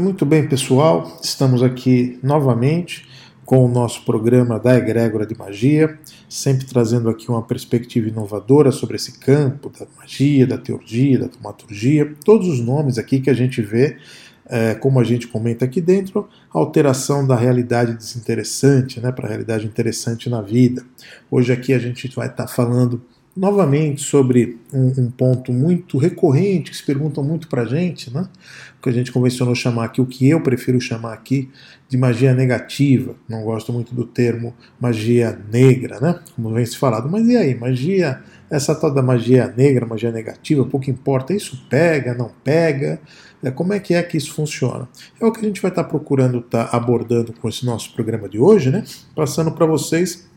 Muito bem, pessoal, estamos aqui novamente com o nosso programa da Egrégora de Magia, sempre trazendo aqui uma perspectiva inovadora sobre esse campo da magia, da teurgia, da tomaturgia, todos os nomes aqui que a gente vê, é, como a gente comenta aqui dentro, alteração da realidade desinteressante né, para a realidade interessante na vida. Hoje aqui a gente vai estar tá falando novamente sobre um, um, ponto muito recorrente que se perguntam muito para a gente, né? que a gente convencionou chamar aqui, o que eu prefiro chamar aqui de magia negativa. Não gosto muito do termo magia negra, né? como vem se falado. Mas e aí, magia, essa tal da magia negra, magia negativa, pouco importa, isso pega, não pega? É, como é que é que isso funciona? É o que a gente vai estar procurando estar abordando com esse nosso programa de hoje, né? Passando para vocês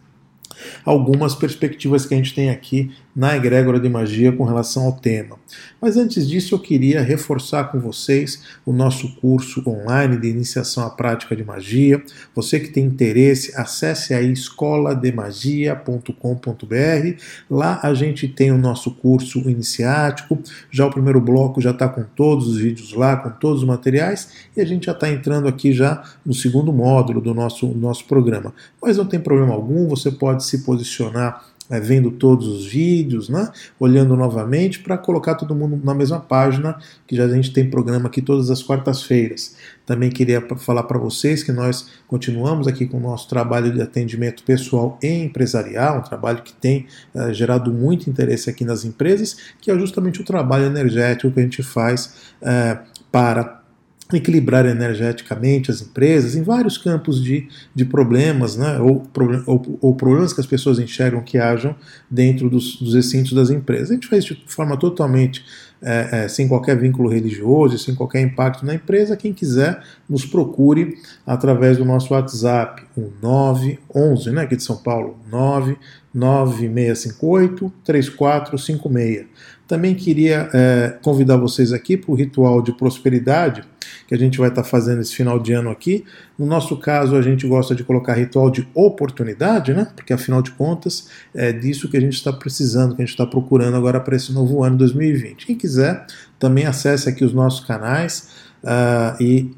algumas perspectivas que a gente tem aqui na egrégora de magia com relação ao tema. Mas antes disso, eu queria reforçar com vocês o nosso curso online de iniciação à prática de magia. Você que tem interesse, acesse aí escolademagia.com.br. Lá a gente tem o nosso curso iniciático. Já o primeiro bloco já está com todos os vídeos lá, com todos os materiais, e a gente já está entrando aqui já no segundo módulo do nosso, nosso programa. Mas não tem problema algum, você pode se posicionar é, vendo todos os vídeos, né? olhando novamente para colocar todo mundo na mesma página, que já a gente tem programa aqui todas as quartas-feiras. Também queria falar para vocês que nós continuamos aqui com o nosso trabalho de atendimento pessoal e empresarial, um trabalho que tem é, gerado muito interesse aqui nas empresas, que é justamente o trabalho energético que a gente faz é, para equilibrar energeticamente as empresas em vários campos de, de problemas, né, ou, ou, ou, problemas que as pessoas enxergam que hajam dentro dos, dos recintos das empresas. A gente faz de forma totalmente é, é, sem qualquer vínculo religioso, sem qualquer impacto na empresa. Quem quiser, nos procure através do nosso WhatsApp, o 911, né, aqui de São Paulo, 99658 3456. Também queria é, convidar vocês aqui para o ritual de prosperidade que a gente vai estar tá fazendo esse final de ano aqui. No nosso caso, a gente gosta de colocar ritual de oportunidade, né? Porque afinal de contas é disso que a gente está precisando, que a gente está procurando agora para esse novo ano 2020. Quem quiser, também acesse aqui os nossos canais uh, e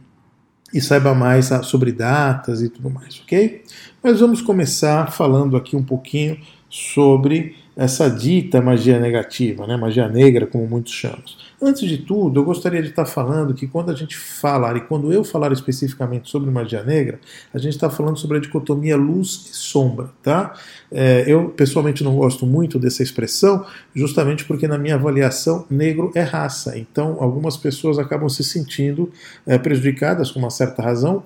e saiba mais sobre datas e tudo mais, ok? Mas vamos começar falando aqui um pouquinho sobre essa dita magia negativa, né, magia negra, como muitos chamam. Antes de tudo, eu gostaria de estar falando que quando a gente falar, e quando eu falar especificamente sobre magia negra, a gente está falando sobre a dicotomia luz e sombra, tá? É, eu pessoalmente não gosto muito dessa expressão, justamente porque na minha avaliação, negro é raça. Então, algumas pessoas acabam se sentindo é, prejudicadas com uma certa razão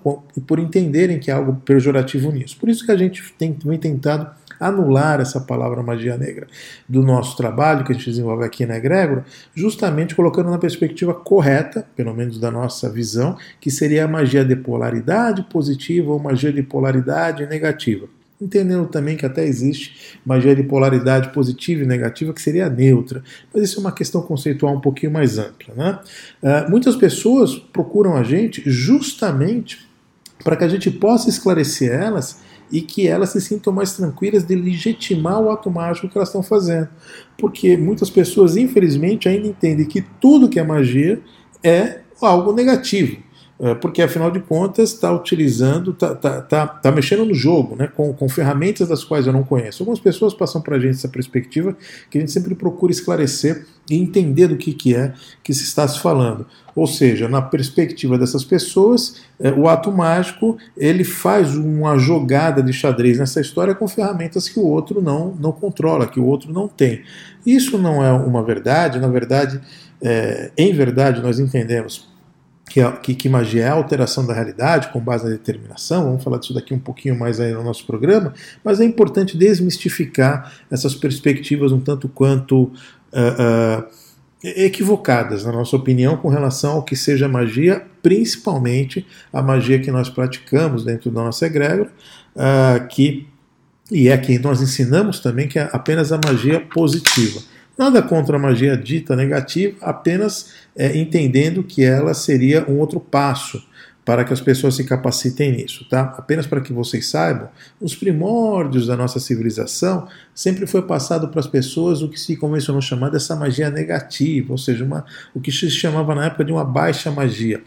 por entenderem que há algo pejorativo nisso. Por isso que a gente tem, tem tentado anular essa palavra magia negra do nosso trabalho que a gente desenvolve aqui na Egrégora, justamente colocando na perspectiva correta, pelo menos da nossa visão, que seria a magia de polaridade positiva ou magia de polaridade negativa entendendo também que até existe magia de polaridade positiva e negativa, que seria neutra. Mas isso é uma questão conceitual um pouquinho mais ampla. Né? Uh, muitas pessoas procuram a gente justamente para que a gente possa esclarecer elas e que elas se sintam mais tranquilas de legitimar o ato mágico que elas estão fazendo. Porque muitas pessoas, infelizmente, ainda entendem que tudo que é magia é algo negativo. É, porque afinal de contas está utilizando, está tá, tá, tá mexendo no jogo, né, com, com ferramentas das quais eu não conheço. Algumas pessoas passam para a gente essa perspectiva que a gente sempre procura esclarecer e entender do que, que é que se está se falando. Ou seja, na perspectiva dessas pessoas, é, o ato mágico ele faz uma jogada de xadrez nessa história com ferramentas que o outro não, não controla, que o outro não tem. Isso não é uma verdade, na verdade, é, em verdade, nós entendemos que, que, que, magia é a alteração da realidade com base na determinação, vamos falar disso daqui um pouquinho mais aí no nosso programa, mas é importante desmistificar essas perspectivas um tanto quanto uh, uh, equivocadas, na nossa opinião, com relação ao que seja magia, principalmente a magia que nós praticamos dentro da nossa egrégora, uh, que, e é que nós ensinamos também que é apenas a magia positiva. Nada contra a magia dita negativa, apenas é, entendendo que ela seria um outro passo para que as pessoas se capacitem nisso, tá? Apenas para que vocês saibam, os primórdios da nossa civilização sempre foi passado para as pessoas o que se convencionou chamar dessa magia negativa, ou seja, uma, o que se chamava na época de uma baixa magia.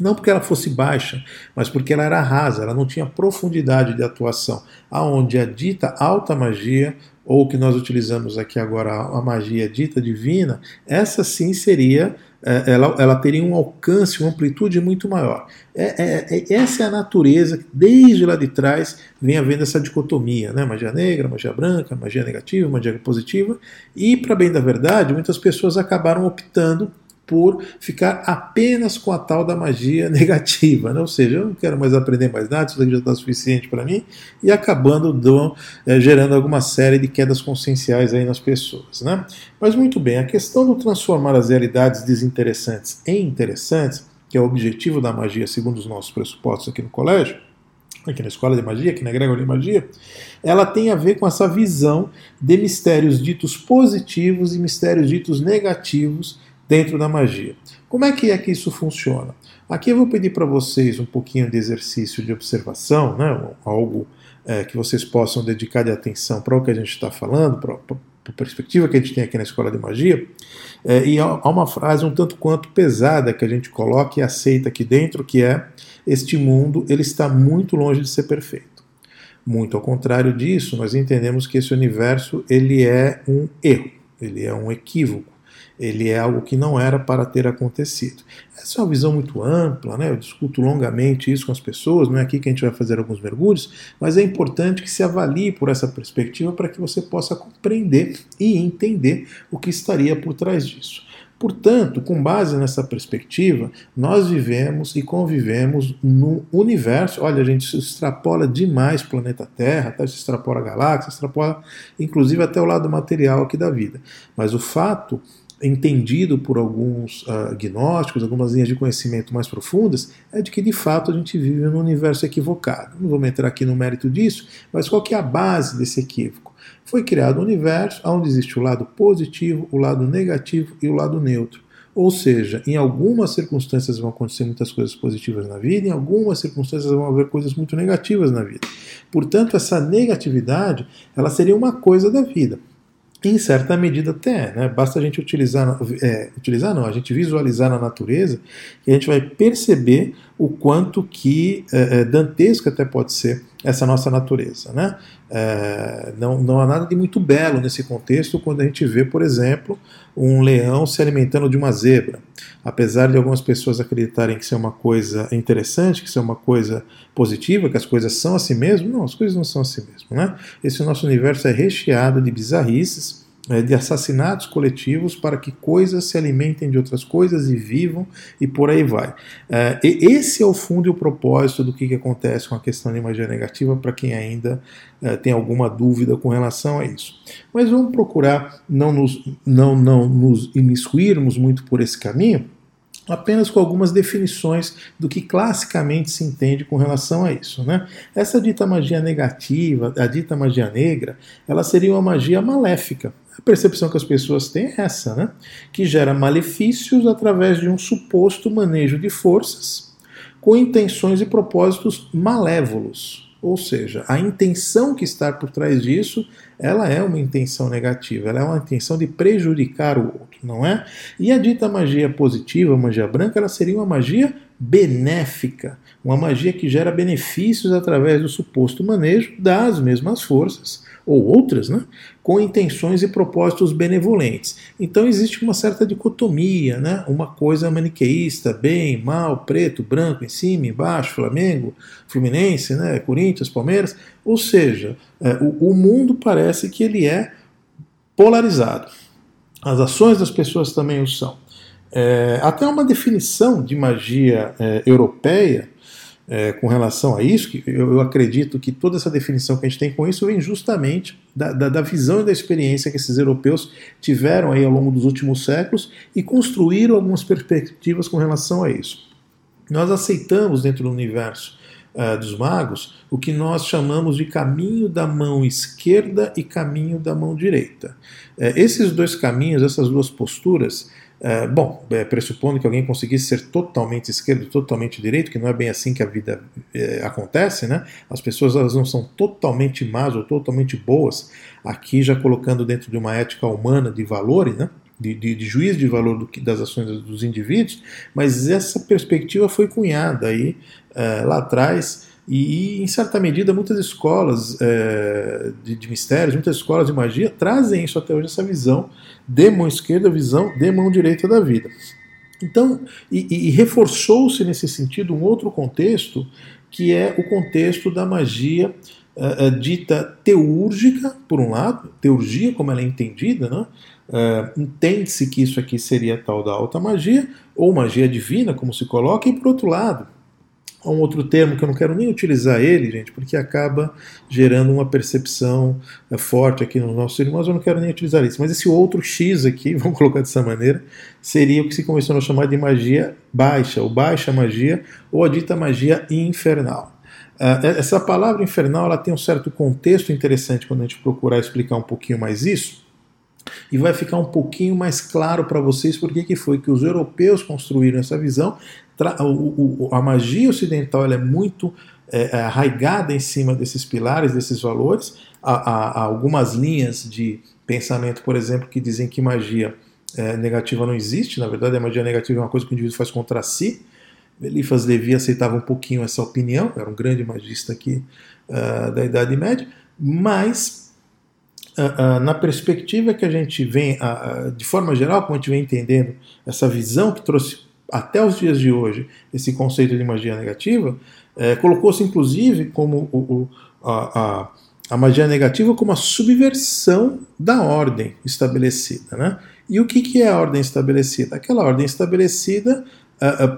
Não porque ela fosse baixa, mas porque ela era rasa, ela não tinha profundidade de atuação. Aonde a dita alta magia, ou que nós utilizamos aqui agora, a magia dita divina, essa sim seria é, ela, ela, teria um alcance, uma amplitude muito maior. É, é, é, essa é a natureza desde lá de trás, vem havendo essa dicotomia, né? magia negra, magia branca, magia negativa, magia positiva, e, para bem da verdade, muitas pessoas acabaram optando por ficar apenas com a tal da magia negativa, né? ou seja, eu não quero mais aprender mais nada, isso daqui já está suficiente para mim, e acabando do, é, gerando alguma série de quedas conscienciais aí nas pessoas. Né? Mas muito bem, a questão do transformar as realidades desinteressantes em interessantes, que é o objetivo da magia segundo os nossos pressupostos aqui no colégio, aqui na escola de magia, aqui na Grégora de Magia, ela tem a ver com essa visão de mistérios ditos positivos e mistérios ditos negativos dentro da magia. Como é que é que isso funciona? Aqui eu vou pedir para vocês um pouquinho de exercício de observação, né? algo é, que vocês possam dedicar de atenção para o que a gente está falando, para a perspectiva que a gente tem aqui na Escola de Magia. É, e há uma frase um tanto quanto pesada que a gente coloca e aceita aqui dentro, que é este mundo ele está muito longe de ser perfeito. Muito ao contrário disso, nós entendemos que esse universo ele é um erro, ele é um equívoco ele é algo que não era para ter acontecido. Essa é uma visão muito ampla, né? eu discuto longamente isso com as pessoas, não é aqui que a gente vai fazer alguns mergulhos, mas é importante que se avalie por essa perspectiva para que você possa compreender e entender o que estaria por trás disso. Portanto, com base nessa perspectiva, nós vivemos e convivemos no universo. Olha, a gente se extrapola demais o planeta Terra, tá? se extrapola a galáxia, se extrapola inclusive até o lado material aqui da vida. Mas o fato entendido por alguns uh, gnósticos, algumas linhas de conhecimento mais profundas, é de que de fato a gente vive num universo equivocado. Não vamos entrar aqui no mérito disso, mas qual que é a base desse equívoco? Foi criado um universo onde existe o lado positivo, o lado negativo e o lado neutro. Ou seja, em algumas circunstâncias vão acontecer muitas coisas positivas na vida, em algumas circunstâncias vão haver coisas muito negativas na vida. Portanto, essa negatividade, ela seria uma coisa da vida. Em certa medida até, né? basta a gente utilizar, é, utilizar não, a gente visualizar na natureza e a gente vai perceber o quanto que é, é, dantesca até pode ser essa nossa natureza. Né? É, não, não há nada de muito belo nesse contexto quando a gente vê, por exemplo, um leão se alimentando de uma zebra. Apesar de algumas pessoas acreditarem que isso é uma coisa interessante, que isso é uma coisa positiva, que as coisas são assim mesmo, não, as coisas não são assim mesmo. Né? Esse nosso universo é recheado de bizarrices é, de assassinatos coletivos para que coisas se alimentem de outras coisas e vivam e por aí vai. É, esse é o fundo e o propósito do que, acontece com a questão de magia negativa para quem ainda é, tem alguma dúvida com relação a isso. Mas vamos procurar não nos, não, não nos imiscuirmos muito por esse caminho, apenas com algumas definições do que classicamente se entende com relação a isso. Né? Essa dita magia negativa, a dita magia negra, ela seria uma magia maléfica. A percepção que as pessoas têm é essa, né? que gera malefícios através de um suposto manejo de forças com intenções e propósitos malévolos. Ou seja, a intenção que está por trás disso, ela é uma intenção negativa, ela é uma intenção de prejudicar o outro, não é? E a dita magia positiva, magia branca, ela seria uma magia benéfica, uma magia que gera benefícios através do suposto manejo das mesmas forças ou outras, né, com intenções e propósitos benevolentes. Então existe uma certa dicotomia, né, uma coisa maniqueísta, bem, mal, preto, branco, em cima, embaixo, Flamengo, Fluminense, né, Corinthians, Palmeiras. Ou seja, é, o, o mundo parece que ele é polarizado. As ações das pessoas também o são. É, até uma definição de magia é, europeia é, com relação a isso, que eu, eu, acredito que toda essa definição que a gente tem com isso vem justamente da, da, da, visão e da experiência que esses europeus tiveram aí ao longo dos últimos séculos e construíram algumas perspectivas com relação a isso. Nós aceitamos dentro do universo uh, dos magos o que nós chamamos de caminho da mão esquerda e caminho da mão direita. Uh, esses dois caminhos, essas duas posturas, é, bom, pressupondo que alguém conseguisse ser totalmente esquerdo, totalmente direito, que não é bem assim que a vida acontece, né? As pessoas elas não são totalmente más ou totalmente boas, aqui já colocando dentro de uma ética humana de valores, né? De, de, de juízo de valor do, das ações dos indivíduos, mas essa perspectiva foi cunhada aí é, lá atrás e, em certa medida, muitas escolas é, de, de, mistérios, muitas escolas de magia trazem isso até hoje, essa visão de mão esquerda, visão de mão direita da vida. Então, e, e reforçou-se nesse sentido um outro contexto, que é o contexto da magia uh, dita teúrgica, por um lado, teurgia como ela é entendida, né? Uh, entende-se que isso aqui seria tal da alta magia, ou magia divina, como se coloca, e por outro lado, há um outro termo que eu não quero nem utilizar ele, gente, porque acaba gerando uma percepção uh, forte aqui nos nossos irmãos, eu não quero nem utilizar isso. Mas esse outro X aqui, vamos colocar dessa maneira, seria o que se começou a chamar de magia baixa, ou baixa magia, ou a dita magia infernal. Uh, essa palavra infernal ela tem um certo contexto interessante quando a gente procurar explicar um pouquinho mais isso, e vai ficar um pouquinho mais claro para vocês por que foi que os europeus construíram essa visão. A magia ocidental é muito é, é, arraigada em cima desses pilares, desses valores. Há, há, algumas linhas de pensamento, por exemplo, que dizem que magia é, negativa não existe. Na verdade, a magia negativa é uma coisa que o indivíduo faz contra si. Eliphas Levi aceitava um pouquinho essa opinião, era um grande magista aqui uh, da Idade Média, mas na perspectiva que a gente vem, de forma geral, como a gente vem entendendo essa visão que trouxe até os dias de hoje esse conceito de magia negativa, eh, colocou-se inclusive como a, magia negativa como a subversão da ordem estabelecida. Né? E o que, que é a ordem estabelecida? Aquela ordem estabelecida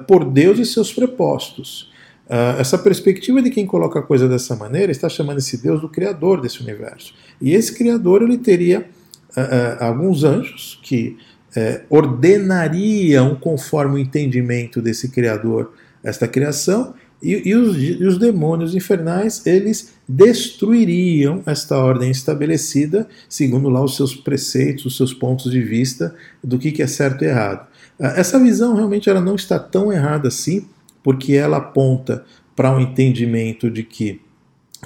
por Deus e seus prepostos. Uh, essa perspectiva de quem coloca a coisa dessa maneira está chamando esse Deus do Criador desse universo. E esse Criador ele teria alguns anjos que ordenariam conforme o entendimento desse Criador esta criação, e, e, os, e, os, demônios infernais eles destruiriam esta ordem estabelecida segundo lá os seus preceitos, os seus pontos de vista do que, que é certo e errado. Essa visão realmente ela não está tão errada assim, porque ela aponta para um entendimento de que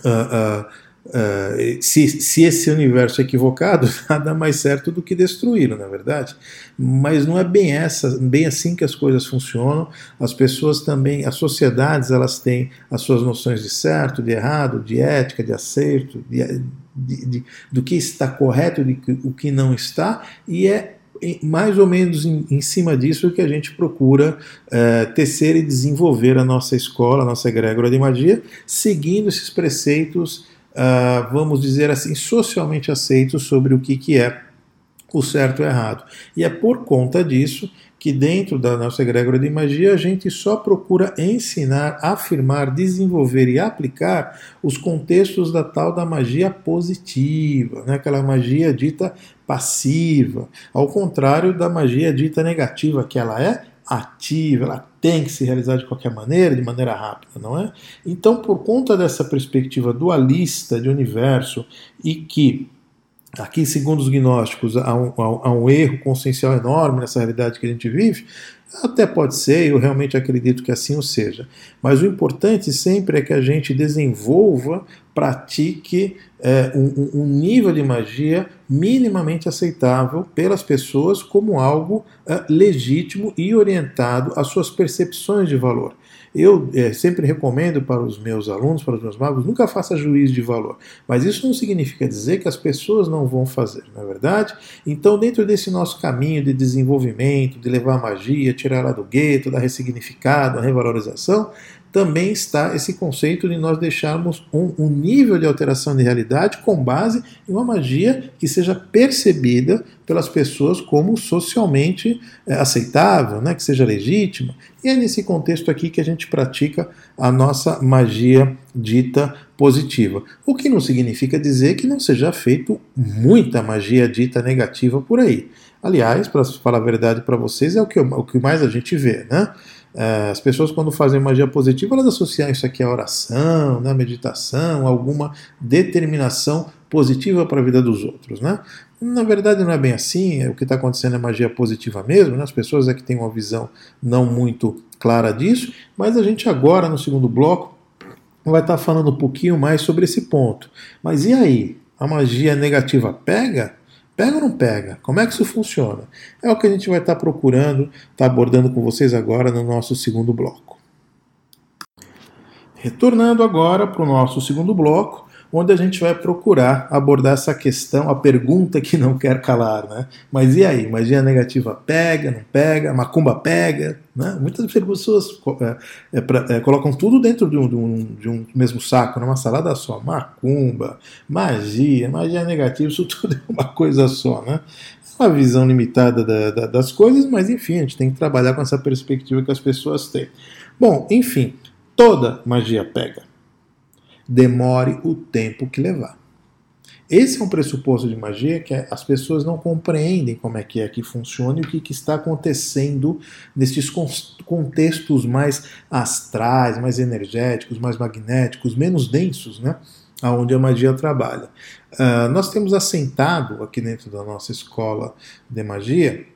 uh, uh, uh, se, se, esse universo é equivocado, nada mais certo do que destruí-lo, na é verdade. Mas não é bem essa, bem assim que as coisas funcionam. As pessoas também, as sociedades, elas têm as suas noções de certo, de errado, de ética, de acerto, de, de, de, do que está correto, de o que não está, e é mais ou menos em, em, cima disso que a gente procura é, tecer e desenvolver a nossa escola, a nossa egrégora de magia, seguindo esses preceitos, uh, vamos dizer assim, socialmente aceitos sobre o que, que é o certo e o errado. E é por conta disso que dentro da nossa egrégora de magia a gente só procura ensinar, afirmar, desenvolver e aplicar os contextos da tal da magia positiva, né? aquela magia dita passiva, ao contrário da magia dita negativa, que ela é ativa, ela tem que se realizar de qualquer maneira, de maneira rápida, não é? Então, por conta dessa perspectiva dualista de universo e que Aqui, segundo os gnósticos, há um, há um, erro consciencial enorme nessa realidade que a gente vive. Até pode ser, eu realmente acredito que assim o seja. Mas o importante sempre é que a gente desenvolva, pratique é, um, um nível de magia minimamente aceitável pelas pessoas como algo é, legítimo e orientado às suas percepções de valor. Eu é, sempre recomendo para os meus alunos, para os meus magos, nunca faça juízo de valor. Mas isso não significa dizer que as pessoas não vão fazer, não é verdade? Então, dentro desse nosso caminho de desenvolvimento, de levar a magia, tirar ela do gueto, dar ressignificado, a revalorização, também está esse conceito de nós deixarmos um, um, nível de alteração de realidade com base em uma magia que seja percebida pelas pessoas como socialmente é, aceitável, né, que seja legítima. E é nesse contexto aqui que a gente pratica a nossa magia dita positiva. O que não significa dizer que não seja feito muita magia dita negativa por aí. Aliás, para falar a verdade para vocês, é o que, o que mais a gente vê, né? É, as pessoas, quando fazem magia positiva, elas associam isso aqui à oração, né, meditação, alguma determinação positiva para a vida dos outros. Né? Na verdade, não é bem assim. O que está acontecendo é magia positiva mesmo. Né? As pessoas é que têm uma visão não muito clara disso. Mas a gente, agora, no segundo bloco, vai estar tá falando um pouquinho mais sobre esse ponto. Mas e aí? A magia negativa pega? Pega ou não pega? Como é que isso funciona? É o que a gente vai estar procurando, estar tá abordando com vocês agora no nosso segundo bloco. Retornando agora para o nosso segundo bloco, onde a gente vai procurar abordar essa questão, a pergunta que não quer calar, né? Mas e aí? Magia negativa pega, não pega? Macumba pega? Né? Muitas pessoas é, é, pra, é, colocam tudo dentro de um, de, um, de um, mesmo saco, numa salada só. Macumba, magia, magia negativa, isso tudo é uma coisa só, né? Uma visão limitada da, da, das coisas, mas enfim, a gente tem que trabalhar com essa perspectiva que as pessoas têm. Bom, enfim, toda magia pega demore o tempo que levar. Esse é um pressuposto de magia que as pessoas não compreendem como é que é que funciona e o que, que está acontecendo nesses contextos mais astrais, mais energéticos, mais magnéticos, menos densos, né? Onde a magia trabalha. Uh, nós temos assentado aqui dentro da nossa escola de magia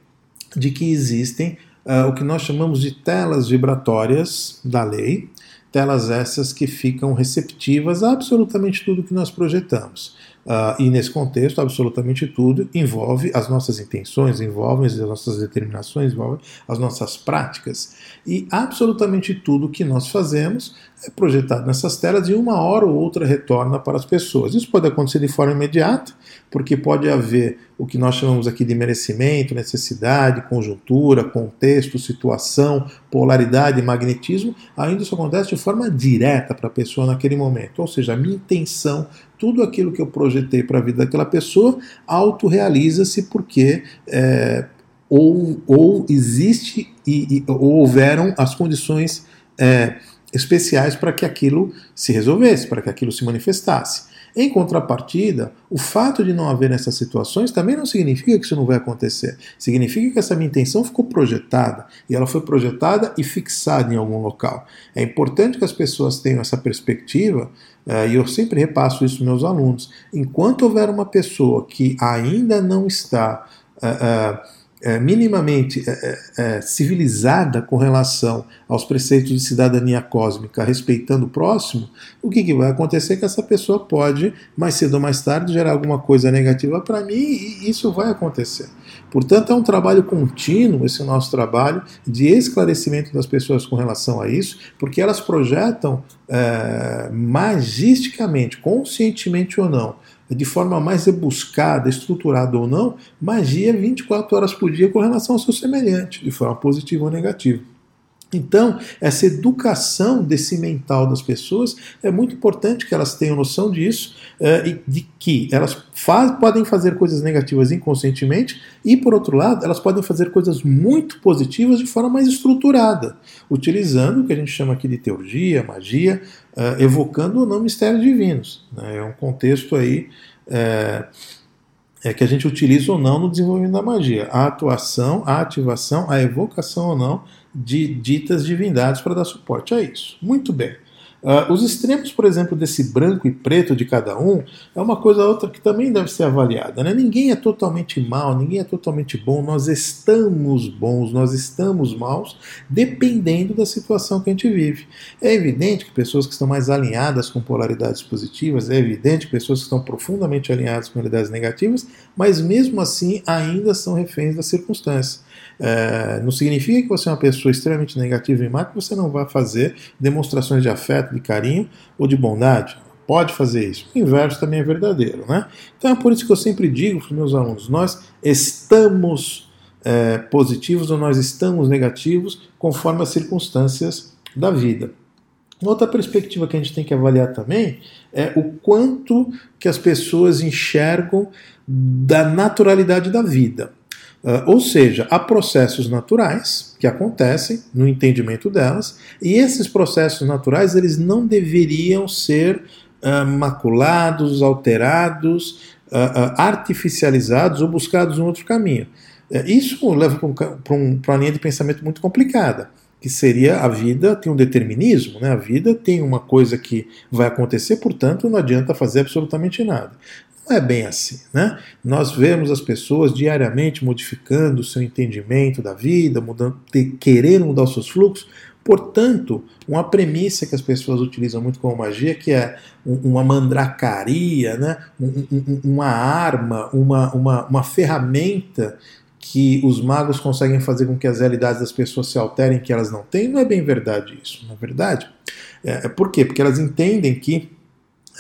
de que existem uh, o que nós chamamos de telas vibratórias da lei, telas essas que ficam receptivas a absolutamente tudo que nós projetamos. Uh, e nesse contexto, absolutamente tudo envolve as nossas intenções, envolve as nossas determinações, envolve as nossas práticas. E absolutamente tudo que nós fazemos é projetado nessas telas e uma hora ou outra retorna para as pessoas. Isso pode acontecer de forma imediata, porque pode haver o que nós chamamos aqui de merecimento, necessidade, conjuntura, contexto, situação, polaridade, magnetismo. Ainda isso acontece de forma direta para a pessoa naquele momento. Ou seja, a minha intenção, tudo aquilo que eu projetei para a vida daquela pessoa, autorrealiza-se porque é, ou, ou existe e, e, ou houveram as condições é, especiais para que aquilo se resolvesse, para que aquilo se manifestasse. Em contrapartida, o fato de não haver essas situações também não significa que isso não vai acontecer. Significa que essa minha intenção ficou projetada e ela foi projetada e fixada em algum local. É importante que as pessoas tenham essa perspectiva eh, e eu sempre repasso isso meus alunos. Enquanto houver uma pessoa que ainda não está uh, uh, é, minimamente é, é, civilizada com relação aos preceitos de cidadania cósmica, respeitando o próximo, o que, que vai acontecer é que essa pessoa pode, mais cedo ou mais tarde, gerar alguma coisa negativa para mim e isso vai acontecer. Portanto, é um trabalho contínuo esse nosso trabalho de esclarecimento das pessoas com relação a isso, porque elas projetam é, magisticamente, conscientemente ou não, de forma mais rebuscada, estruturada ou não, magia 24 horas por dia com relação ao seu semelhante, de forma positiva ou negativa. Então, essa educação desse mental das pessoas é muito importante que elas tenham noção disso uh, e de que elas faz, podem fazer coisas negativas inconscientemente e, por outro lado, elas podem fazer coisas muito positivas de forma mais estruturada, utilizando o que a gente chama aqui de teurgia, magia, uh, evocando ou não mistérios divinos. Né? É um contexto aí. Uh, é que a gente utiliza ou não no desenvolvimento da magia. A atuação, a ativação, a evocação ou não de ditas divindades para dar suporte a isso. Muito bem. Uh, os extremos, por exemplo, desse branco e preto de cada um, é uma coisa outra que também deve ser avaliada. Né? Ninguém é totalmente mal, ninguém é totalmente bom, nós estamos bons, nós estamos maus, dependendo da situação que a gente vive. É evidente que pessoas que estão mais alinhadas com polaridades positivas, é evidente que pessoas que estão profundamente alinhadas com polaridades negativas, mas mesmo assim ainda são reféns das circunstâncias. É, não significa que você é uma pessoa extremamente negativa e má que você não vai fazer demonstrações de afeto, de carinho ou de bondade. Pode fazer isso. O inverso também é verdadeiro. Né? Então é por isso que eu sempre digo para os meus alunos: nós estamos é, positivos ou nós estamos negativos conforme as circunstâncias da vida. Outra perspectiva que a gente tem que avaliar também é o quanto que as pessoas enxergam da naturalidade da vida. Uh, ou seja, há processos naturais que acontecem no entendimento delas, e esses processos naturais eles não deveriam ser uh, maculados, alterados, uh, artificializados ou buscados um outro caminho. isso leva para um, uma linha de pensamento muito complicada, que seria a vida tem um determinismo, né? a vida tem uma coisa que vai acontecer, portanto não adianta fazer absolutamente nada. Não é bem assim, né? Nós vemos as pessoas diariamente modificando o seu entendimento da vida, mudando, querendo mudar os seus fluxos, Portanto, uma premissa que as pessoas utilizam muito como magia, que é uma mandracaria, né? uma arma, uma, uma, uma ferramenta que os magos conseguem fazer com que as realidades das pessoas se alterem que elas não têm, não é bem verdade isso, não é verdade? É, por quê? Porque elas entendem que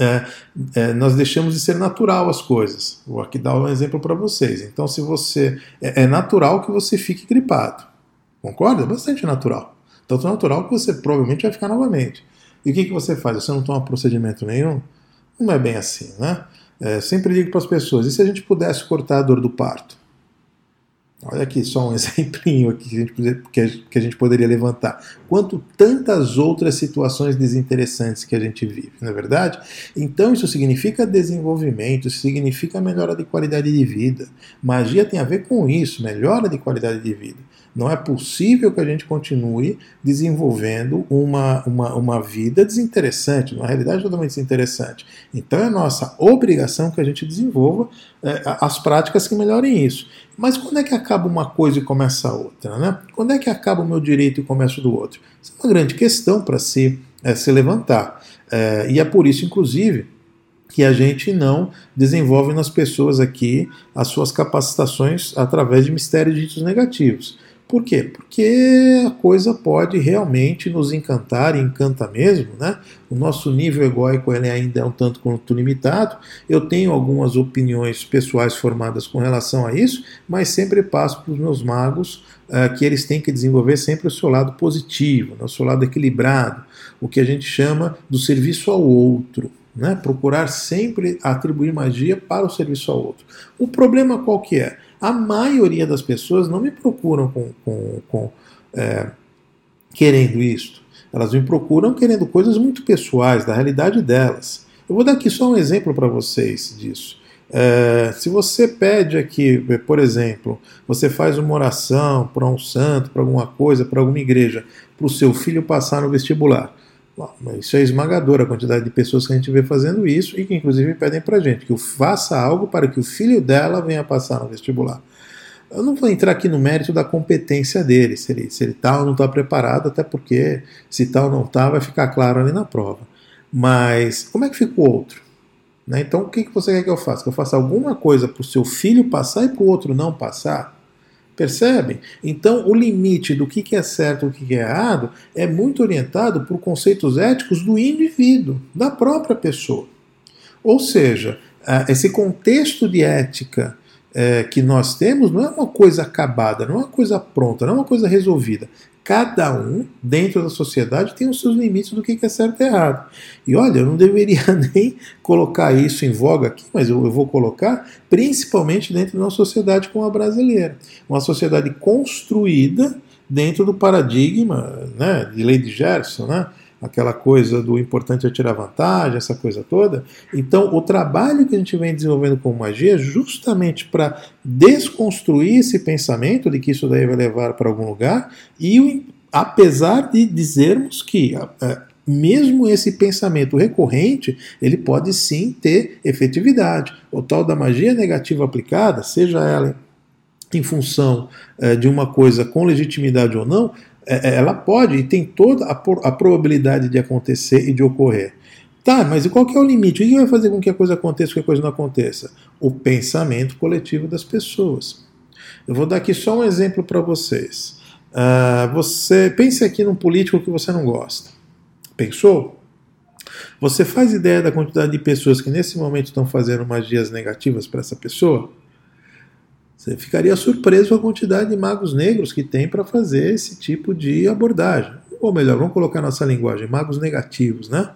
é, é, nós deixamos de ser natural as coisas. Vou aqui dar um exemplo para vocês. Então, se você. É, é, natural que você fique gripado. Concorda? É bastante natural. Tanto natural que você provavelmente vai ficar novamente. E o que, que você faz? Você não toma procedimento nenhum? Não é bem assim, né? É, sempre digo para as pessoas: e se a gente pudesse cortar a dor do parto? Olha aqui só um exemplinho aqui que a, gente, que a gente poderia levantar. Quanto tantas outras situações desinteressantes que a gente vive, não é verdade? Então isso significa desenvolvimento, isso significa melhora de qualidade de vida. Magia tem a ver com isso, melhora de qualidade de vida. Não é possível que a gente continue desenvolvendo uma, uma, uma vida desinteressante, uma realidade totalmente desinteressante. Então é nossa obrigação que a gente desenvolva é, as práticas que melhorem isso. Mas quando é que acaba uma coisa e começa a outra? Né? Quando é que acaba o meu direito e o do outro? Isso é uma grande questão para se, é, se levantar. É, e é por isso, inclusive, que a gente não desenvolve nas pessoas aqui as suas capacitações através de mistérios ditos negativos. Por quê? Porque a coisa pode realmente nos encantar, e encanta mesmo, né? O nosso nível egóico ele ainda é um tanto quanto limitado. Eu tenho algumas opiniões pessoais formadas com relação a isso, mas sempre passo para os meus magos uh, que eles têm que desenvolver sempre o seu lado positivo, né? o seu lado equilibrado, o que a gente chama do serviço ao outro. Né? Procurar sempre atribuir magia para o serviço ao outro. O problema qual que é? A maioria das pessoas não me procuram com, com, com é, querendo isto. Elas me procuram querendo coisas muito pessoais, da realidade delas. Eu vou dar aqui só um exemplo para vocês disso. É, se você pede aqui, por exemplo, você faz uma oração para um santo, para alguma coisa, para alguma igreja, para o seu filho passar no vestibular. Isso é esmagador a quantidade de pessoas que a gente vê fazendo isso e que inclusive pedem para gente que eu faça algo para que o filho dela venha passar no vestibular. Eu não vou entrar aqui no mérito da competência dele, se ele, se ele tá ou não está preparado, até porque se tal tá ou não está, vai ficar claro ali na prova. Mas como é que fica o outro? Né? Então o que, que você quer que eu faça? Que eu faça alguma coisa para o seu filho passar e para o outro não passar? Percebem? Então, o limite do que é certo e o que é errado é muito orientado por conceitos éticos do indivíduo, da própria pessoa. Ou seja, esse contexto de ética é, que nós temos não é uma coisa acabada, não é uma coisa pronta, não é uma coisa resolvida. Cada um, dentro da sociedade, tem os seus limites do que é certo e errado. E olha, eu não deveria nem colocar isso em voga aqui, mas eu, vou colocar, principalmente dentro de uma sociedade como a brasileira. Uma sociedade construída dentro do paradigma né, de de Gerson, né? Aquela coisa do importante é tirar vantagem, essa coisa toda. Então, o trabalho que a gente vem desenvolvendo com magia é justamente para desconstruir esse pensamento de que isso daí vai levar para algum lugar, e apesar de dizermos que mesmo esse pensamento recorrente, ele pode sim ter efetividade. O tal da magia negativa aplicada, seja ela em função é, de uma coisa com legitimidade ou não, ela pode e tem toda a, a, probabilidade de acontecer e de ocorrer. Tá, mas e qual que é o limite? O que vai fazer com que a coisa aconteça ou que a coisa não aconteça? O pensamento coletivo das pessoas. Eu vou dar aqui só um exemplo para vocês. Uh, você pense aqui num político que você não gosta. Pensou? Você faz ideia da quantidade de pessoas que nesse momento estão fazendo magias negativas para essa pessoa? Você ficaria surpreso com a quantidade de magos negros que tem para fazer esse tipo de abordagem. Ou melhor, vamos colocar nossa linguagem, magos negativos, né?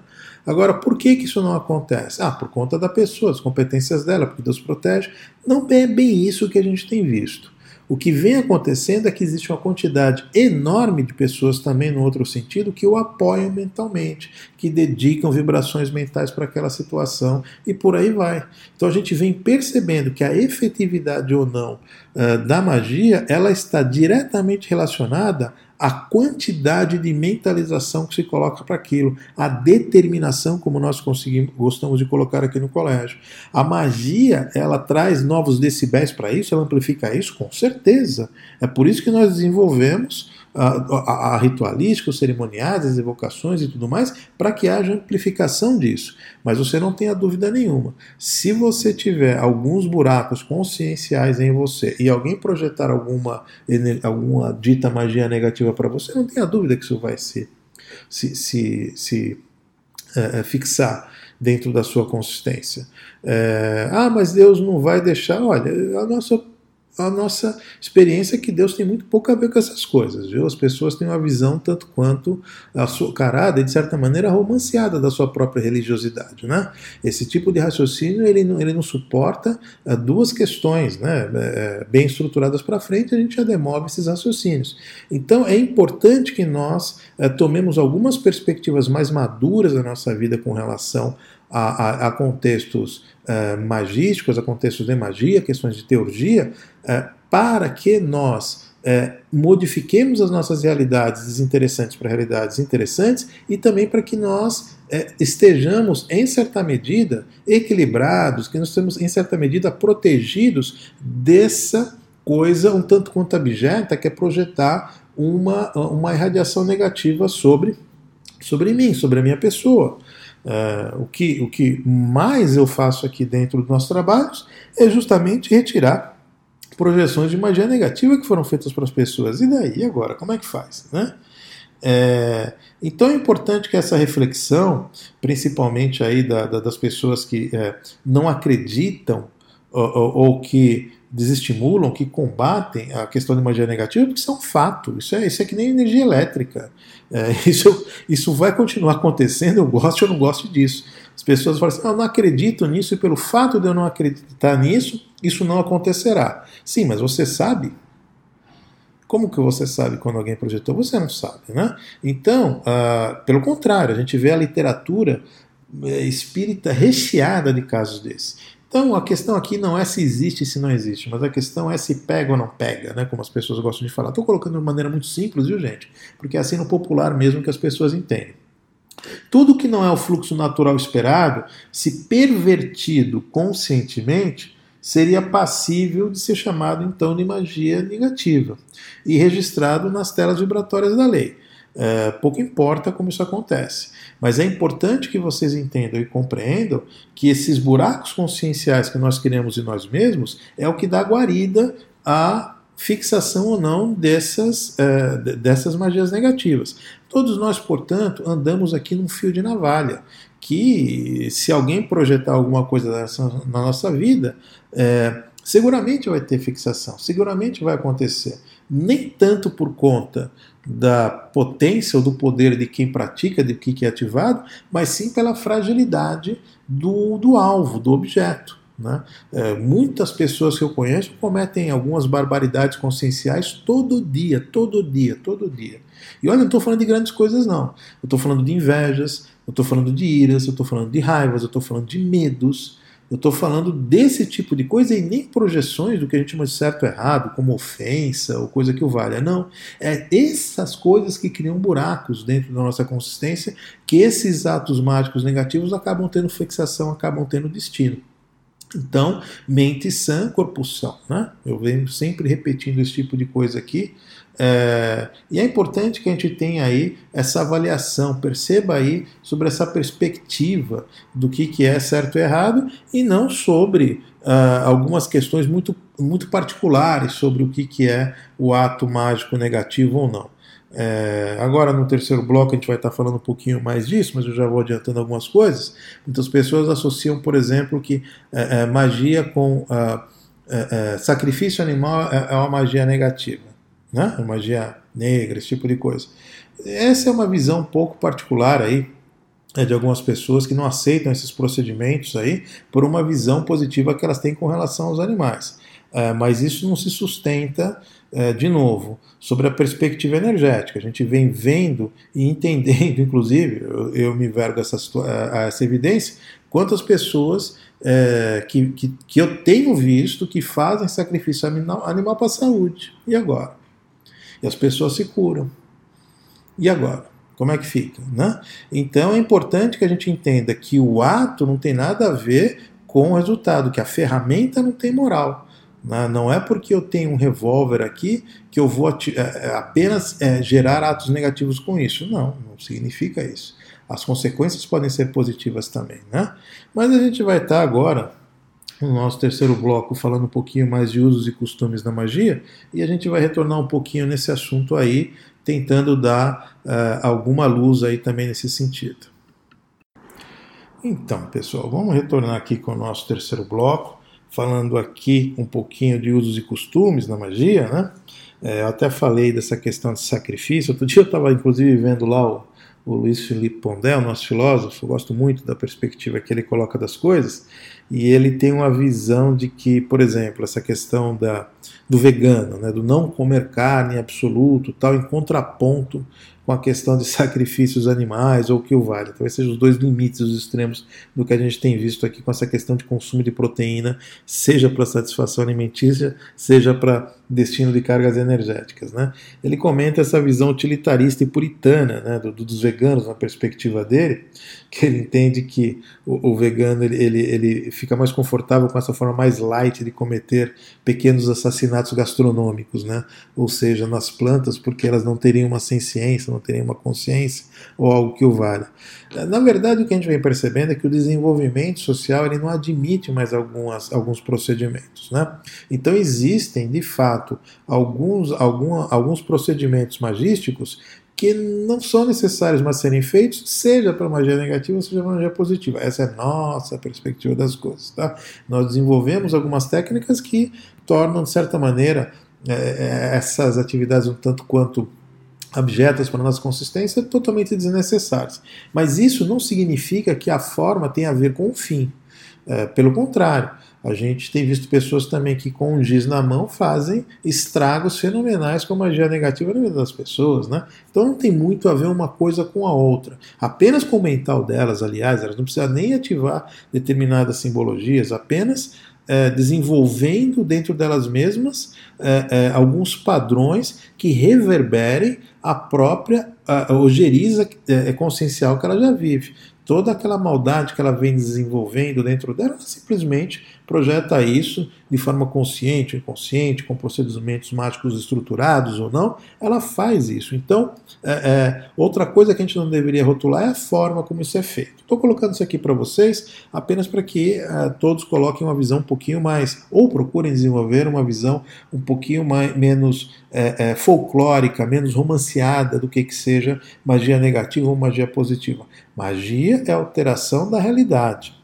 Agora, por que, que isso não acontece? Ah, por conta da pessoa, das competências dela, porque Deus protege. Não é bem isso que a gente tem visto. O que vem acontecendo é que existe uma quantidade enorme de pessoas também no outro sentido que o apoiam mentalmente, que dedicam vibrações mentais para aquela situação e por aí vai. Então a gente vem percebendo que a efetividade ou não uh, da magia ela está diretamente relacionada a quantidade de mentalização que se coloca para aquilo, a determinação, como nós conseguimos, gostamos de colocar aqui no colégio. A magia, ela traz novos decibéis para isso, ela amplifica isso, com certeza. É por isso que nós desenvolvemos a, a, a ritualística, os cerimoniais, as evocações e tudo mais, para que haja amplificação disso. Mas você não tenha dúvida nenhuma. Se você tiver alguns buracos conscienciais em você e alguém projetar alguma, alguma dita magia negativa para você, não tenha dúvida que isso vai se, se, se, se é, fixar dentro da sua consistência. É, ah, mas Deus não vai deixar. Olha, a nossa a nossa experiência é que Deus tem muito pouco a ver com essas coisas, viu? As pessoas têm uma visão tanto quanto açucarada e, de certa maneira, romanceada da sua própria religiosidade, né? Esse tipo de raciocínio, ele não, ele não suporta uh, duas questões, né? É, bem estruturadas para frente, a gente já demove esses raciocínios. Então, é importante que nós tomemos algumas perspectivas mais maduras da nossa vida com relação a, a, a contextos uh, magísticos, a contextos de magia, questões de teurgia, uh, para que nós uh, modifiquemos as nossas realidades desinteressantes para realidades interessantes e também para que nós estejamos, em certa medida, equilibrados, que nós estejamos, em certa medida, protegidos dessa coisa um tanto quanto abjeta, que é projetar uma, uma irradiação negativa sobre, sobre mim, sobre a minha pessoa. Uh, o, que, o que mais eu faço aqui dentro dos nossos trabalhos é justamente retirar projeções de magia negativa que foram feitas para as pessoas. E daí, agora, como é que faz? Né? É, então é importante que essa reflexão, principalmente aí da, da, das pessoas que é, não acreditam ou, ou, ou que desestimulam, que combatem a questão de magia negativa, porque isso é um fato. Isso é, isso é que nem energia elétrica. É, isso, isso vai continuar acontecendo, eu gosto ou não gosto disso. As pessoas falam assim: ah, eu não acredito nisso, e pelo fato de eu não acreditar nisso, isso não acontecerá. Sim, mas você sabe. Como que você sabe quando alguém projetou? Você não sabe, né? Então, uh, pelo contrário, a gente vê a literatura eh, espírita recheada de casos desses. Então a questão aqui não é se existe e se não existe, mas a questão é se pega ou não pega, né? Como as pessoas gostam de falar. Estou colocando de uma maneira muito simples, viu, gente? Porque é assim no popular mesmo que as pessoas entendem. Tudo que não é o fluxo natural esperado, se pervertido conscientemente, seria passível de ser chamado então de magia negativa e registrado nas telas vibratórias da lei. É, pouco importa como isso acontece. Mas é importante que vocês entendam e compreendam que esses buracos conscienciais que nós criamos em nós mesmos é o que dá guarida à fixação ou não dessas, é, dessas magias negativas. Todos nós, portanto, andamos aqui num fio de navalha, que se alguém projetar alguma coisa dessa na nossa vida, é, seguramente vai ter fixação, seguramente vai acontecer. Nem tanto por conta da potência ou do poder de quem pratica, de quem é ativado, mas sim pela fragilidade do, do alvo, do objeto. Né? É, muitas pessoas que eu conheço cometem algumas barbaridades conscienciais todo dia, todo dia, todo dia. E olha, não estou falando de grandes coisas, não. Eu estou falando de invejas, eu estou falando de iras, eu estou falando de raivas, eu estou falando de medos, eu estou falando desse tipo de coisa e nem projeções do que a gente chama de certo ou errado, como ofensa ou coisa que o valha. Não. É essas coisas que criam buracos dentro da nossa consistência que esses atos mágicos negativos acabam tendo fixação, acabam tendo destino. Então, mente sã, corpo são. Né? Eu venho sempre repetindo esse tipo de coisa aqui. É, e é importante que a gente tenha aí essa avaliação, perceba aí sobre essa perspectiva do que, que é certo e errado e não sobre uh, algumas questões muito, muito particulares sobre o que, que é o ato mágico negativo ou não. É, agora, no terceiro bloco, a gente vai estar falando um pouquinho mais disso, mas eu já vou adiantando algumas coisas. Muitas pessoas associam, por exemplo, que é, é, magia com uh, sacrifício animal é, é uma magia negativa, né? magia negra, esse tipo de coisa. Essa é uma visão um pouco particular aí é, de algumas pessoas que não aceitam esses procedimentos aí por uma visão positiva que elas têm com relação aos animais. É, mas isso não se sustenta é, de novo, sobre a perspectiva energética. A gente vem vendo e entendendo, inclusive, eu, eu me vergo essa, essa evidência, quantas pessoas é, que, que, que, eu tenho visto que fazem sacrifício animal, animal para a saúde. E agora? E as pessoas se curam. E agora? Como é que fica? Né? Então é importante que a gente entenda que o ato não tem nada a ver com o resultado, que a ferramenta não tem moral. Né? Não é porque eu tenho um revólver aqui que eu vou é, apenas é, gerar atos negativos com isso. Não, não significa isso. As consequências podem ser positivas também. Né? Mas a gente vai estar agora no nosso terceiro bloco falando um pouquinho mais de usos e costumes da magia e a gente vai retornar um pouquinho nesse assunto aí, tentando dar uh, alguma luz aí também nesse sentido. Então, pessoal, vamos retornar aqui com o nosso terceiro bloco, falando aqui um pouquinho de usos e costumes da magia, né? É, eu até falei dessa questão de sacrifício. Outro dia eu estava, inclusive, vendo lá o, o Luiz Felipe Pondé, o nosso filósofo, eu gosto muito da perspectiva que ele coloca das coisas, e ele tem uma visão de que, por exemplo, essa questão da, do vegano, né, do não comer carne absoluto, tal, em contraponto com a questão de sacrifícios animais ou o que o vale. Talvez sejam os dois limites, os extremos do que a gente tem visto aqui com essa questão de consumo de proteína, seja para satisfação alimentícia, seja para destino de cargas energéticas. Né? Ele comenta essa visão utilitarista e puritana né, do, dos veganos, na perspectiva dele, que ele entende que o, o vegano ele, ele, ele fica mais confortável com essa forma mais light de cometer pequenos assassinatos gastronômicos, né? ou seja, nas plantas, porque elas não teriam uma ciência, não teriam uma consciência ou algo que o valha. Na verdade, o que a gente vem percebendo é que o desenvolvimento social ele não admite mais algumas, alguns procedimentos. Né? Então, existem, de fato, alguns, algum, alguns procedimentos magísticos que não são necessários, mas serem feitos, seja para magia negativa, seja para magia positiva. Essa é a nossa perspectiva das coisas. Tá? Nós desenvolvemos algumas técnicas que tornam, de certa maneira, é, essas atividades um tanto quanto abjetas para nossa consistência totalmente desnecessárias. Mas isso não significa que a forma tenha a ver com o fim. É, pelo contrário, a gente tem visto pessoas também que com um giz na mão fazem estragos fenomenais com a magia negativa na vida das pessoas, né? Então não tem muito a ver uma coisa com a outra. Apenas com o mental delas, aliás, elas não precisam nem ativar determinadas simbologias, apenas é, desenvolvendo dentro delas mesmas é, é, alguns padrões que reverberem a própria a, a ojeriza é, consciencial que ela já vive toda aquela maldade que ela vem desenvolvendo dentro dela, ela simplesmente projeta isso de forma consciente ou inconsciente, com procedimentos mágicos estruturados ou não, ela faz isso. Então, é, é, outra coisa que a gente não deveria rotular é a forma como isso é feito. Estou colocando isso aqui para vocês apenas para que é, todos coloquem uma visão um pouquinho mais, ou procurem desenvolver uma visão um pouquinho mais, menos é, é, folclórica, menos romanceada do que que seja magia negativa ou magia positiva. Magia é alteração da realidade,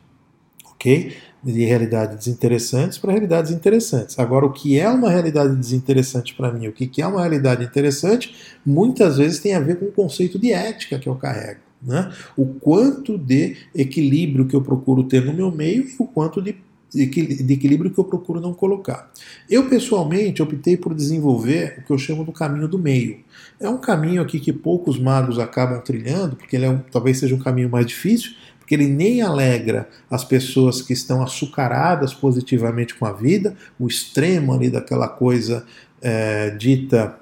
ok? De realidades desinteressantes para realidades interessantes. Agora, o que é uma realidade desinteressante para mim, o que é uma realidade interessante, muitas vezes tem a ver com o conceito de ética que eu carrego. Né? O quanto de equilíbrio que eu procuro ter no meu meio e o quanto de de equilíbrio que eu procuro não colocar. Eu, pessoalmente, optei por desenvolver o que eu chamo do caminho do meio. É um caminho aqui que poucos magos acabam trilhando, porque ele é um, talvez seja um caminho mais difícil, porque ele nem alegra as pessoas que estão açucaradas positivamente com a vida, o extremo ali daquela coisa é, dita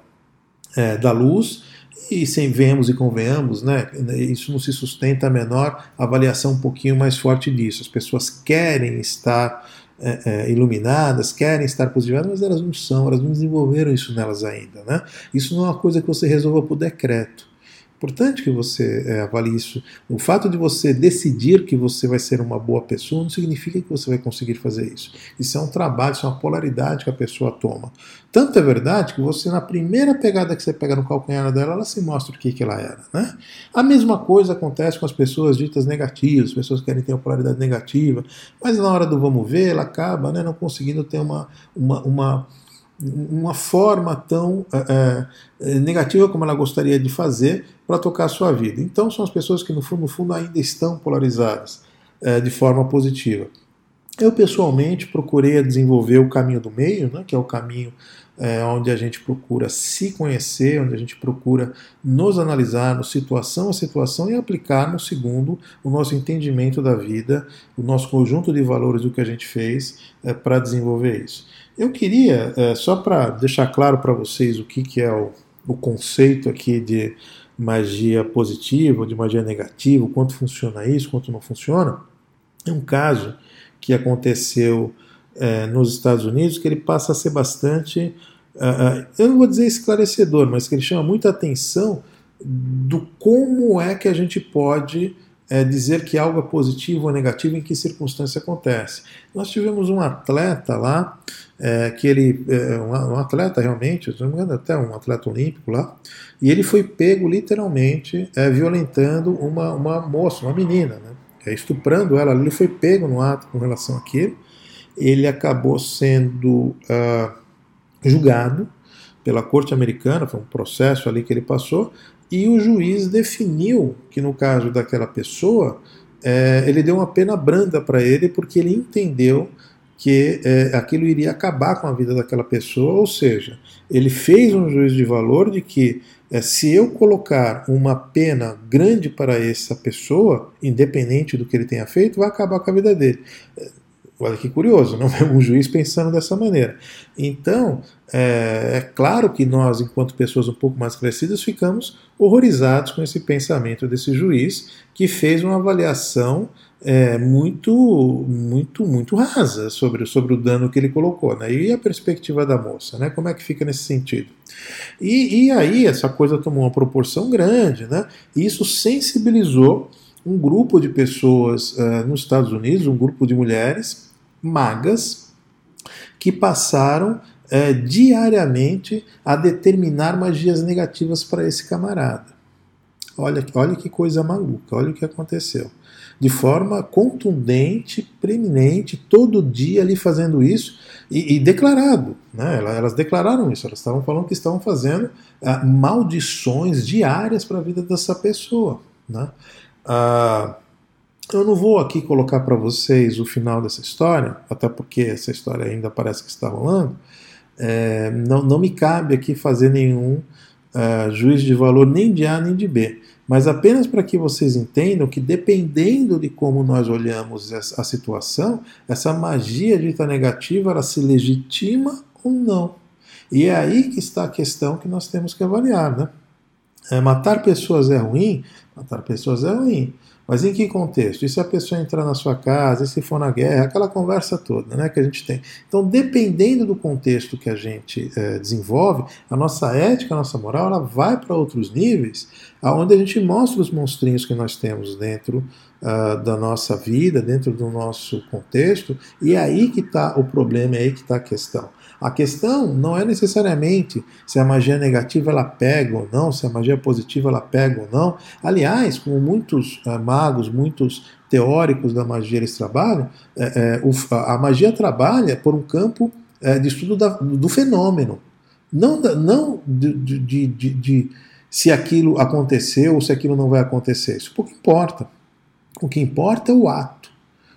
é, da luz, e sem vemos e convenhamos, né, isso não se sustenta a menor avaliação um pouquinho mais forte disso. As pessoas querem estar é, é, iluminadas, querem estar positivadas, mas elas não são, elas não desenvolveram isso nelas ainda. Né? Isso não é uma coisa que você resolva por decreto importante que você é, avalie isso. O fato de você decidir que você vai ser uma boa pessoa não significa que você vai conseguir fazer isso. Isso é um trabalho, isso é uma polaridade que a pessoa toma. Tanto é verdade que você, na primeira pegada que você pega no calcanhar dela, ela se mostra o que, que ela era. Né? A mesma coisa acontece com as pessoas ditas negativas, as pessoas que querem ter uma polaridade negativa, mas na hora do vamos ver, ela acaba né, não conseguindo ter uma, uma, uma uma forma tão é, é, negativa como ela gostaria de fazer para tocar a sua vida. Então são as pessoas que no fundo, no fundo ainda estão polarizadas é, de forma positiva. Eu pessoalmente procurei desenvolver o caminho do meio, né, que é o caminho é, onde a gente procura se conhecer, onde a gente procura nos analisar no situação a situação e aplicar no segundo o nosso entendimento da vida, o nosso conjunto de valores do que a gente fez é, para desenvolver isso. Eu queria, é, só para deixar claro para vocês o que, que é o, o conceito aqui de magia positiva, de magia negativa, quanto funciona isso, quanto não funciona, é um caso que aconteceu é, nos Estados Unidos que ele passa a ser bastante, uh, eu não vou dizer esclarecedor, mas que ele chama muita atenção do como é que a gente pode é, dizer que algo é positivo ou negativo, em que circunstância acontece. Nós tivemos um atleta lá, é, que ele, é, um, atleta realmente, se não me engano, até um atleta olímpico lá, e ele foi pego literalmente é, violentando uma, uma moça, uma menina, né, é, estuprando ela, ele foi pego no ato com relação àquilo, ele acabou sendo uh, julgado pela corte americana, foi um processo ali que ele passou, e o juiz definiu que no caso daquela pessoa, é, ele deu uma pena branda para ele porque ele entendeu que é, aquilo iria acabar com a vida daquela pessoa, ou seja, ele fez um juízo de valor de que é, se eu colocar uma pena grande para essa pessoa, independente do que ele tenha feito, vai acabar com a vida dele. Olha que curioso, não é um juiz pensando dessa maneira. Então, é, é, claro que nós, enquanto pessoas um pouco mais crescidas, ficamos horrorizados com esse pensamento desse juiz que fez uma avaliação é, muito, muito, muito rasa sobre, sobre o dano que ele colocou. Né? E a perspectiva da moça, né? como é que fica nesse sentido? E, e aí essa coisa tomou uma proporção grande, né? e isso sensibilizou um grupo de pessoas uh, nos Estados Unidos, um grupo de mulheres magas que passaram é, diariamente a determinar magias negativas para esse camarada. Olha, olha que coisa maluca, olha o que aconteceu. De forma contundente, preeminente, todo dia ali fazendo isso e, e declarado. Né? Elas declararam isso, elas estavam falando que estavam fazendo ah, maldições diárias para a vida dessa pessoa. Né? Ah, eu não vou aqui colocar para vocês o final dessa história, até porque essa história ainda parece que está rolando. É, não, não me cabe aqui fazer nenhum uh, juízo de valor nem de A nem de B, mas apenas para que vocês entendam que dependendo de como nós olhamos a situação, essa magia dita negativa ela se legitima ou não. E é aí que está a questão que nós temos que avaliar, né? É, matar pessoas é ruim? Matar pessoas é ruim. Mas em que contexto? E se a pessoa entrar na sua casa, e se for na guerra, aquela conversa toda né, que a gente tem. Então, dependendo do contexto que a gente é, desenvolve, a nossa ética, a nossa moral, ela vai para outros níveis, aonde a gente mostra os monstrinhos que nós temos dentro uh, da nossa vida, dentro do nosso contexto, e é aí que está o problema, é aí que está a questão. A questão não é necessariamente se a magia negativa ela pega ou não, se a magia positiva ela pega ou não. Aliás, como muitos uh, magos, muitos teóricos da magia eles trabalham, é, é, o, a magia trabalha por um campo é, de estudo da, do fenômeno, não, não de, de, de, de, se aquilo aconteceu ou se aquilo não vai acontecer. Isso pouco importa. O que importa é o ato.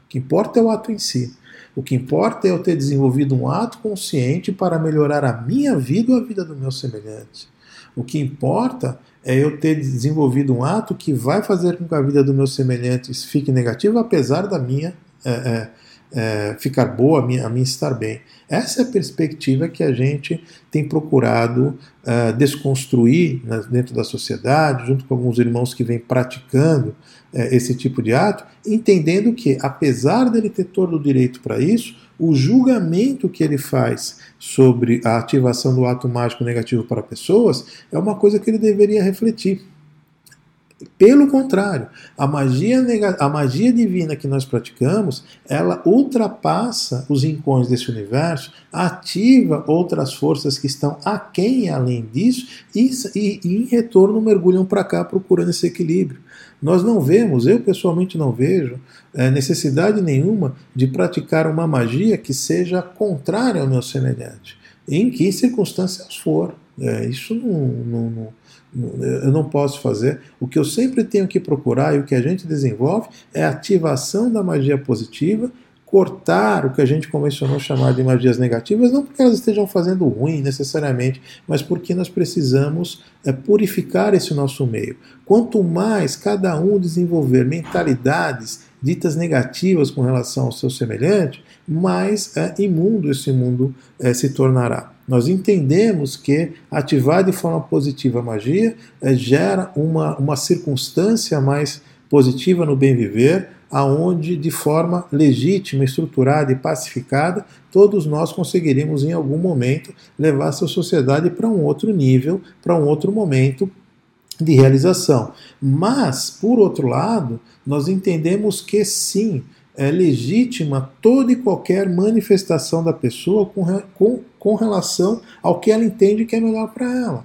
O que importa é o ato em si. O que importa é eu ter desenvolvido um ato consciente para melhorar a minha vida ou a vida do meu semelhante. O que importa é eu ter desenvolvido um ato que vai fazer com que a vida do meu semelhante fique negativa, apesar da minha é, é, é, ficar boa, a minha, a minha estar bem. Essa é a perspectiva que a gente tem procurado uh, desconstruir né, dentro da sociedade, junto com alguns irmãos que vêm praticando uh, esse tipo de ato, entendendo que, apesar dele ter todo o direito para isso, o julgamento que ele faz sobre a ativação do ato mágico negativo para pessoas é uma coisa que ele deveria refletir. Pelo contrário, a magia, a magia divina que nós praticamos, ela ultrapassa os rincões desse universo, ativa outras forças que estão aquém além disso, e, e, e em retorno mergulham para cá procurando esse equilíbrio. Nós não vemos, eu pessoalmente não vejo, é, necessidade nenhuma de praticar uma magia que seja contrária ao meu semelhante, em que circunstâncias for. É, isso não, não, não eu não posso fazer. O que eu sempre tenho que procurar e o que a gente desenvolve é a ativação da magia positiva, cortar o que a gente convencionou chamar de magias negativas, não porque elas estejam fazendo ruim necessariamente, mas porque nós precisamos é, purificar esse nosso meio. Quanto mais cada um desenvolver mentalidades ditas negativas com relação ao seu semelhante, mais é, imundo esse mundo é, se tornará. Nós entendemos que ativar de forma positiva a magia é, gera uma, uma circunstância mais positiva no bem viver, aonde de forma legítima, estruturada e pacificada, todos nós conseguiríamos em algum momento levar essa sociedade para um outro nível, para um outro momento de realização. Mas, por outro lado, nós entendemos que sim, é legítima toda e qualquer manifestação da pessoa com, com, com relação ao que ela entende que é melhor para ela.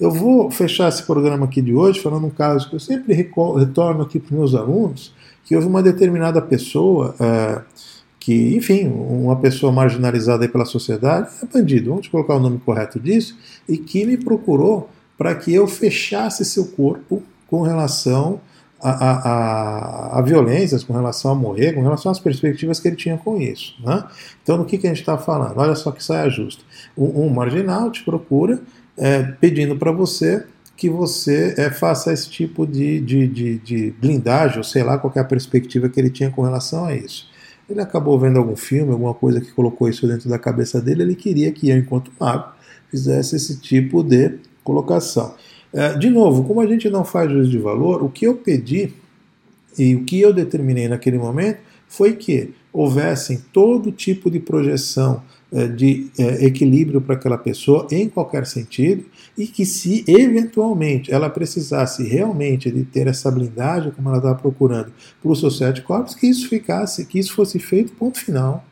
Eu vou fechar esse programa aqui de hoje falando um caso que eu sempre retorno aqui para os meus alunos, que houve uma determinada pessoa, é, que, enfim, uma pessoa marginalizada pela sociedade, é bandido, vamos colocar o nome correto disso, e que me procurou para que eu fechasse seu corpo com relação a, a, a, violências, com relação a morrer, com relação às perspectivas que ele tinha com isso. Né? Então, no que, que a gente está falando? Olha só que saia justa. Um, um marginal te procura é, pedindo para você que você é, faça esse tipo de, de, de, de blindagem, ou sei lá qual é a perspectiva que ele tinha com relação a isso. Ele acabou vendo algum filme, alguma coisa que colocou isso dentro da cabeça dele, ele queria que eu, enquanto mago, fizesse esse tipo de colocação. É, de novo, como a gente não faz juízo de valor, o que eu pedi e o que eu determinei naquele momento foi que houvessem todo tipo de projeção é, de é, equilíbrio para aquela pessoa em qualquer sentido e que se eventualmente ela precisasse realmente de ter essa blindagem como ela estava procurando para os seus sete corpos, que isso ficasse, que isso fosse feito, ponto final.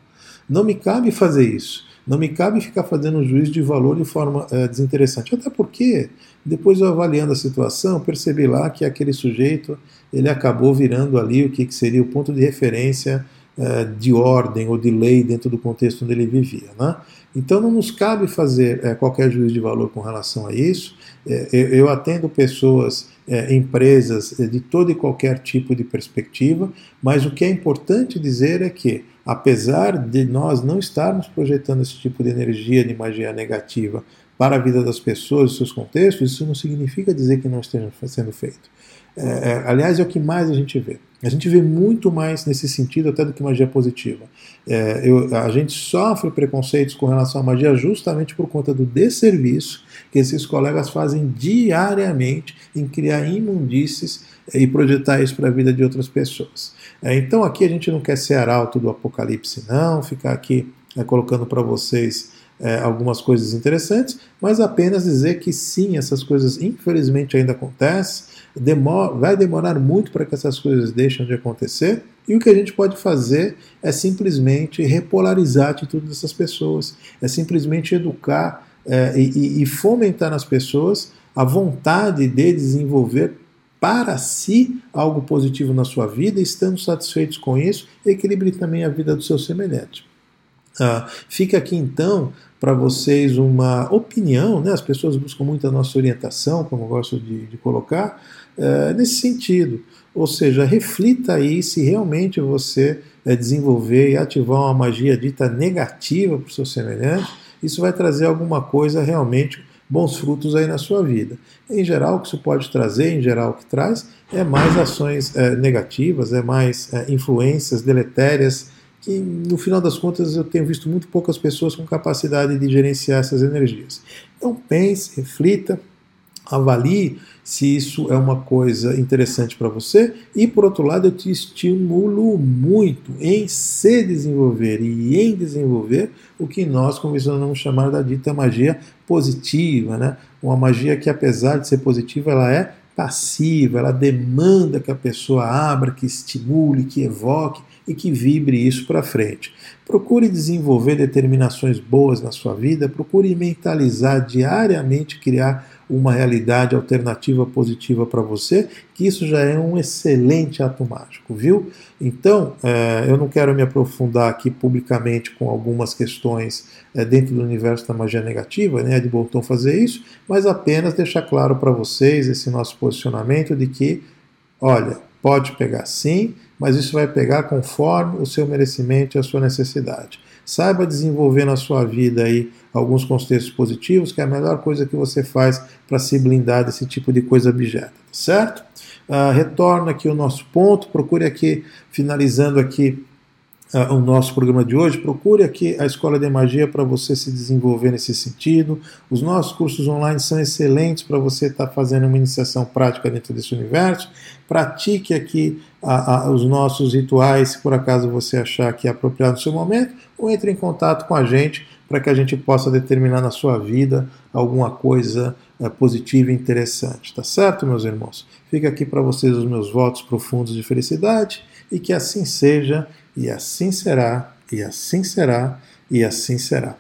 Não me cabe fazer isso. Não me cabe ficar fazendo um juízo de valor de forma é, desinteressante. Até porque, depois eu avaliando a situação, percebi lá que aquele sujeito ele acabou virando ali o que, que seria o ponto de referência é, de ordem ou de lei dentro do contexto onde ele vivia. Né? Então não nos cabe fazer é, qualquer juízo de valor com relação a isso. Eu, eu, atendo pessoas, é, empresas de todo e qualquer tipo de perspectiva, mas o que é importante dizer é que apesar de nós não estarmos projetando esse tipo de energia de magia negativa para a vida das pessoas, seus contextos, isso não significa dizer que não esteja sendo feito. É, é, aliás, é o que mais a gente vê. A gente vê muito mais nesse sentido até do que magia positiva. É, eu, a gente sofre preconceitos com relação à magia justamente por conta do desserviço que esses colegas fazem diariamente em criar imundícies e projetar isso para a vida de outras pessoas. É, então aqui a gente não quer ser arauto do apocalipse, não, ficar aqui é, colocando para vocês é, algumas coisas interessantes, mas apenas dizer que sim, essas coisas infelizmente ainda acontecem, vai demorar muito para que essas coisas deixem de acontecer, e o que a gente pode fazer é simplesmente repolarizar a atitude dessas pessoas, é simplesmente educar é, e, e fomentar nas pessoas a vontade de desenvolver para si algo positivo na sua vida, estando satisfeitos com isso, equilibre também a vida do seu semelhante. Ah, fica aqui então para vocês uma opinião, né? as pessoas buscam muito a nossa orientação, como eu gosto de, de colocar, é, nesse sentido. Ou seja, reflita aí se realmente você é, desenvolver e ativar uma magia dita negativa para o seu semelhante, isso vai trazer alguma coisa realmente bons frutos aí na sua vida. Em geral, o que isso pode trazer, em geral, o que traz é mais ações é, negativas, é mais influências deletérias, que no final das contas eu tenho visto muito poucas pessoas com capacidade de gerenciar essas energias. Então pense, reflita, avalie se isso é uma coisa interessante para você e por outro lado eu te estimulo muito em se desenvolver e em desenvolver o que nós convencionamos chamar da dita magia positiva, né? Uma magia que apesar de ser positiva, ela é passiva, ela demanda que a pessoa abra, que estimule, que evoque e que vibre isso para frente. Procure desenvolver determinações boas na sua vida, procure mentalizar diariamente, criar uma realidade alternativa positiva para você, que isso já é um excelente ato mágico, viu? Então, é, eu não quero me aprofundar aqui publicamente com algumas questões é, dentro do universo da magia negativa, né, de Bolton fazer isso, mas apenas deixar claro para vocês esse nosso posicionamento de que, olha, pode pegar sim, mas isso vai pegar conforme o seu merecimento e a sua necessidade. Saiba desenvolver na sua vida aí alguns contextos positivos, que é a melhor coisa que você faz para se blindar desse tipo de coisa objeto, tá certo? Uh, retorna aqui o nosso ponto, procure aqui, finalizando aqui uh, o nosso programa de hoje, procure aqui a Escola de Magia para você se desenvolver nesse sentido. Os nossos cursos online são excelentes para você estar tá fazendo uma iniciação prática dentro desse universo. Pratique aqui a, a, os nossos rituais, se por acaso você achar que é apropriado no seu momento, ou entre em contato com a gente para que a gente possa determinar na sua vida alguma coisa é, positiva e interessante. Tá certo, meus irmãos? Fica aqui para vocês os meus votos profundos de felicidade e que assim seja, e assim será, e assim será, e assim será.